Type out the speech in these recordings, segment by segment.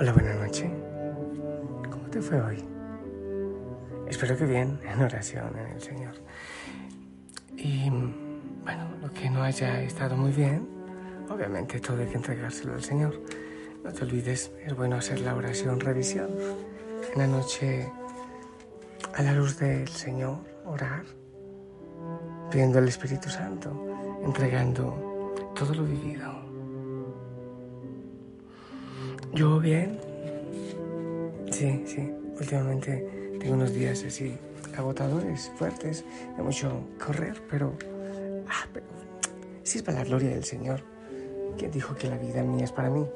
Hola, buenas noches. ¿Cómo te fue hoy? Espero que bien, en oración en el Señor. Y bueno, lo que no haya estado muy bien, obviamente todo hay que entregárselo al Señor. No te olvides, es bueno hacer la oración revisión. En la noche, a la luz del Señor, orar, pidiendo al Espíritu Santo, entregando todo lo vivido yo bien. Sí, sí. Últimamente tengo unos días así agotadores, fuertes, de mucho correr, pero, ah, pero sí es para la gloria del Señor. quien dijo que la vida mía es para mí?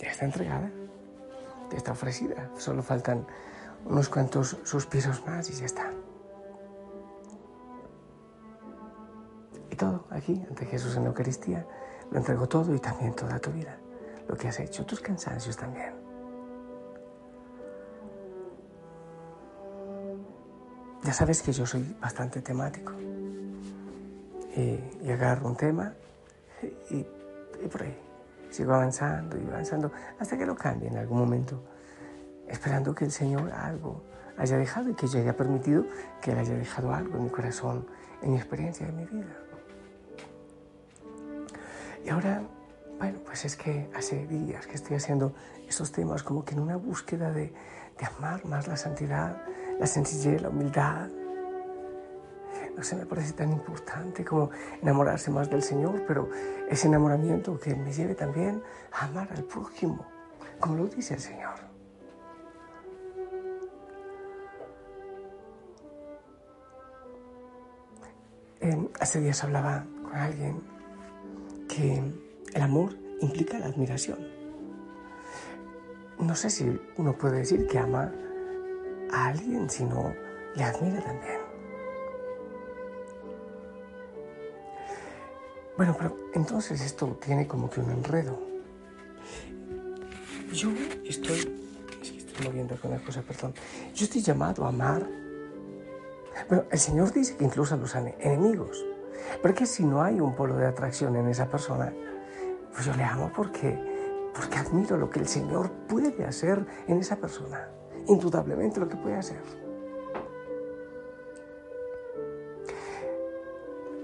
Ya está entregada, ya está ofrecida. Solo faltan unos cuantos suspiros más y ya está. Y todo aquí, ante Jesús en la Eucaristía, lo entrego todo y también toda tu vida lo que has hecho, tus cansancios también. Ya sabes que yo soy bastante temático. Y, agarro un tema y, por ahí sigo avanzando y avanzando hasta que lo cambie en algún momento, esperando que el Señor algo haya dejado y que yo haya permitido que Él haya dejado algo en mi corazón, en mi experiencia, en mi vida. Y ahora bueno, pues es que hace días que estoy haciendo estos temas como que en una búsqueda de, amar más la santidad, la sencillez, la humildad. No sé, me parece tan importante como enamorarse más del Señor, pero ese enamoramiento que me lleve también a amar al prójimo, como lo dice el Señor. hace días hablaba con alguien que el amor implica la admiración. No sé si uno puede decir que ama a alguien si no le admira también. Bueno, pero entonces esto tiene como que un enredo. Yo estoy, estoy moviendo con una cosa, perdón. Yo estoy llamado a amar. Bueno, el Señor dice que incluso a los enemigos. Porque si no hay un polo de atracción en esa persona, pues yo le amo porque, porque admiro lo que el Señor puede hacer en esa persona. Indudablemente lo que puede hacer.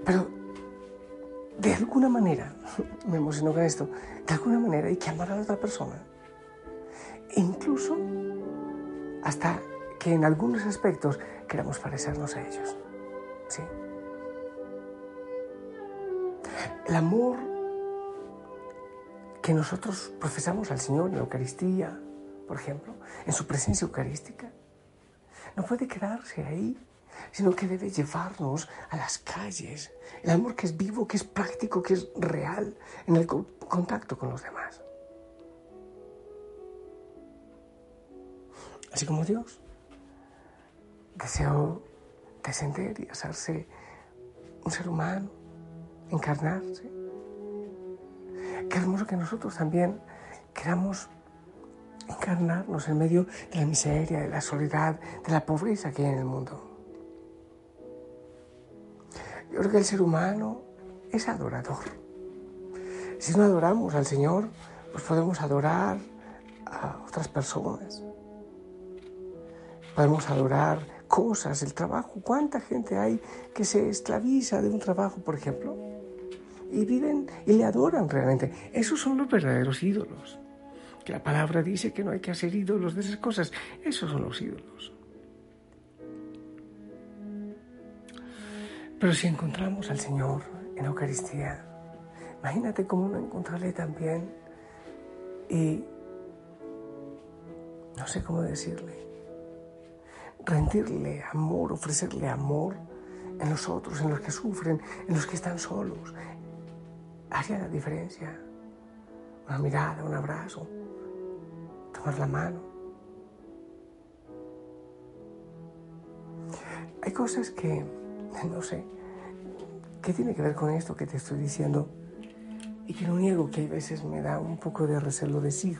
Pero de alguna manera, me emociono con esto, de alguna manera hay que amar a la otra persona. E incluso hasta que en algunos aspectos queramos parecernos a ellos. ¿Sí? El amor que nosotros profesamos al Señor en la Eucaristía, por ejemplo, en su presencia eucarística, no puede quedarse ahí, sino que debe llevarnos a las calles. El amor que es vivo, que es práctico, que es real en el contacto con los demás. Así como Dios deseó descender y hacerse un ser humano, encarnarse Qué hermoso que nosotros también queramos encarnarnos en medio de la miseria, de la soledad, de la pobreza que hay en el mundo. Yo creo que el ser humano es adorador. Si no adoramos al Señor, pues podemos adorar a otras personas. Podemos adorar cosas, el trabajo. ¿Cuánta gente hay que se esclaviza de un trabajo, por ejemplo? Y viven y le adoran realmente. Esos son los verdaderos ídolos. Que la palabra dice que no hay que hacer ídolos de esas cosas. Esos son los ídolos. Pero si encontramos al Señor en la Eucaristía, imagínate cómo no encontrarle también y no sé cómo decirle, rendirle amor, ofrecerle amor en los otros, en los que sufren, en los que están solos, haría la diferencia. Una mirada, un abrazo, tomar la mano. Hay cosas que, no sé, ¿qué tiene que ver con esto que te estoy diciendo? Y que no niego que hay veces me da un poco de recelo decir.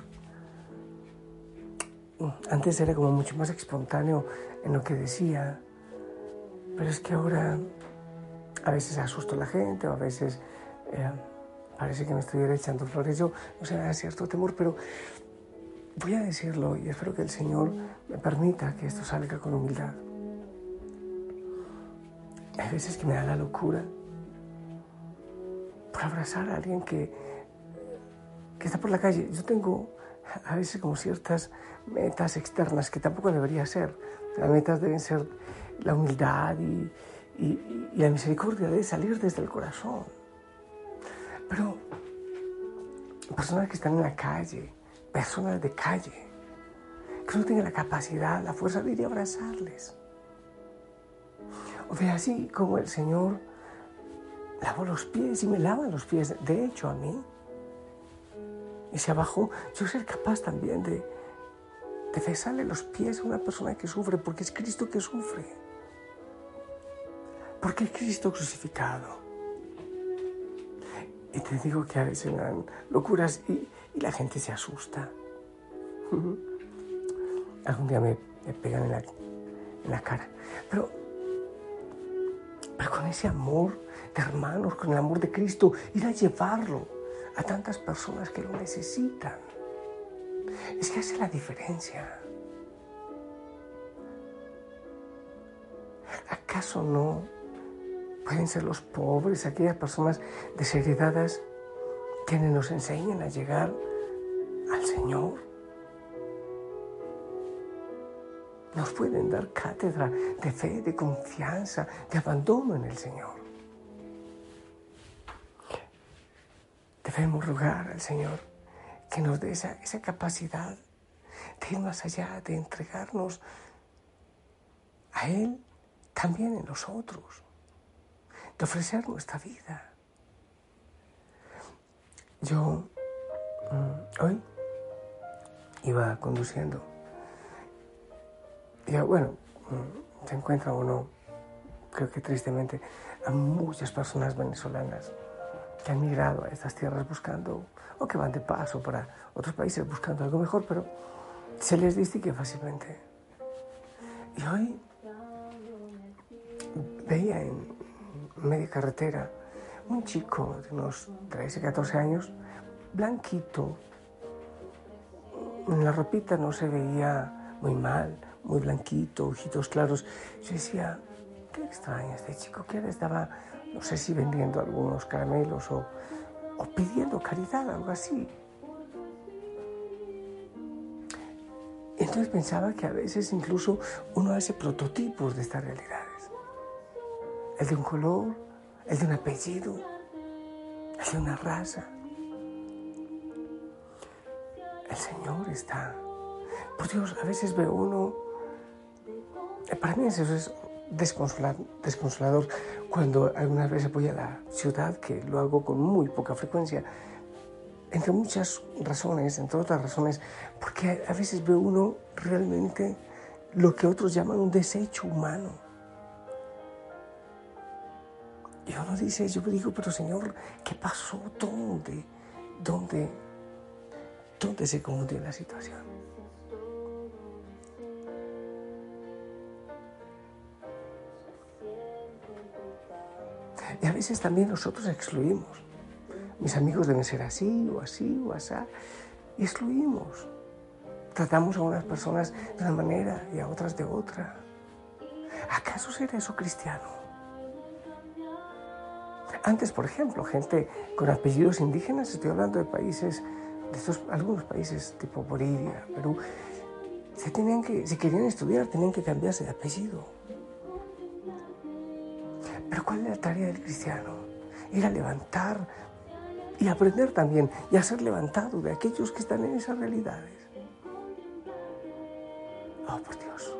Antes era como mucho más espontáneo en lo que decía, pero es que ahora a veces asusto a la gente o a veces eh, parece que me estoy echando flores. Yo no sé, me da cierto temor, pero voy a decirlo y espero que el Señor me permita que esto salga con humildad. Hay veces que me da la locura por abrazar a alguien que, que está por la calle. Yo tengo a veces como ciertas metas externas que tampoco debería ser. Las metas deben ser la humildad y, y, la misericordia de salir desde el corazón. Pero personas que están en la calle, personas de calle, que no tienen la capacidad, la fuerza de ir a abrazarles. O sea, así como el Señor lavó los pies y me lava los pies, de hecho a mí, y si abajo, yo ser capaz también de, de besarle los pies a una persona que sufre, porque es Cristo que sufre. Porque es Cristo crucificado. Y te digo que a veces locuras y, la gente se asusta. Algún día me, pegan en la, en la cara. Pero, pero con ese amor de hermanos, con el amor de Cristo, ir a llevarlo a tantas personas que lo necesitan. Es que hace la diferencia. ¿Acaso no pueden ser los pobres, aquellas personas desheredadas quienes nos enseñan a llegar al Señor? Nos pueden dar cátedra de fe, de confianza, de abandono en el Señor. Debemos rogar al Señor que nos dé esa, esa capacidad de ir más allá, de entregarnos a Él también en nosotros, de ofrecer nuestra vida. Yo mm, hoy iba conduciendo y bueno, mm, se encuentra uno, creo que tristemente, a muchas personas venezolanas que han migrado a estas tierras buscando, o que van de paso para otros países buscando algo mejor, pero se les distingue fácilmente. Y hoy veía en media carretera un chico de unos 13, 14 años, blanquito. En la ropita no se veía muy mal, muy blanquito, ojitos claros. Yo decía, qué extraño este chico, que estaba no sé si vendiendo algunos caramelos o, pidiendo caridad, algo así. Entonces pensaba que a veces incluso uno hace prototipos de estas realidades. El de un color, el de un apellido, el de una raza. El Señor está. Por Dios, a veces veo uno. Para mí eso es desconsolador cuando algunas veces voy a la ciudad, que lo hago con muy poca frecuencia, entre muchas razones, entre otras razones, porque a veces ve uno realmente lo que otros llaman un desecho humano. Y uno dice, yo digo, pero Señor, ¿qué pasó? ¿Dónde? ¿Dónde? ¿Dónde se confundió la situación? Y a veces también nosotros excluimos. Mis amigos deben ser así o así o así. Excluimos. Tratamos a unas personas de una manera y a otras de otra. ¿Acaso será eso cristiano? Antes, por ejemplo, gente con apellidos indígenas, estoy hablando de países, de estos, algunos países tipo Bolivia, Perú, se tenían que, si querían estudiar, tenían que cambiarse de apellido. Pero ¿cuál es la tarea del cristiano? Era levantar y aprender también y a ser levantado de aquellos que están en esas realidades. Oh, por Dios.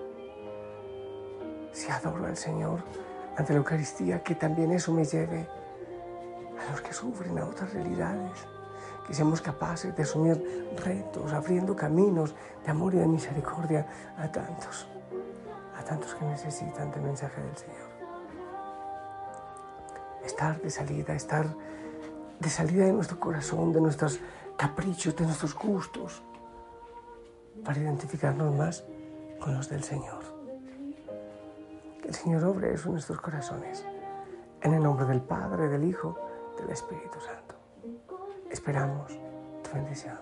Si adoro al Señor ante la Eucaristía, que también eso me lleve a los que sufren, a otras realidades. Que seamos capaces de asumir retos, abriendo caminos de amor y de misericordia a tantos, a tantos que necesitan del mensaje del Señor. Estar de salida, estar de salida de nuestro corazón, de nuestros caprichos, de nuestros gustos, para identificarnos más con los del Señor. Que el Señor obre eso en nuestros corazones. En el nombre del Padre, del Hijo, del Espíritu Santo. Esperamos tu bendición.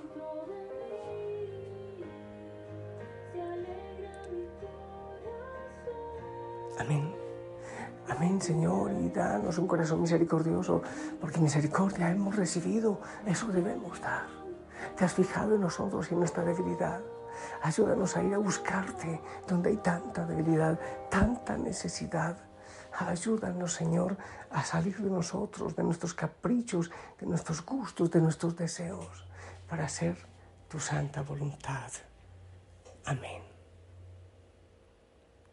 Amén. Amén, Señor, y danos un corazón misericordioso, porque misericordia hemos recibido, eso debemos dar. Te has fijado en nosotros y en nuestra debilidad. Ayúdanos a ir a buscarte donde hay tanta debilidad, tanta necesidad. Ayúdanos, Señor, a salir de nosotros, de nuestros caprichos, de nuestros gustos, de nuestros deseos, para hacer tu santa voluntad. Amén.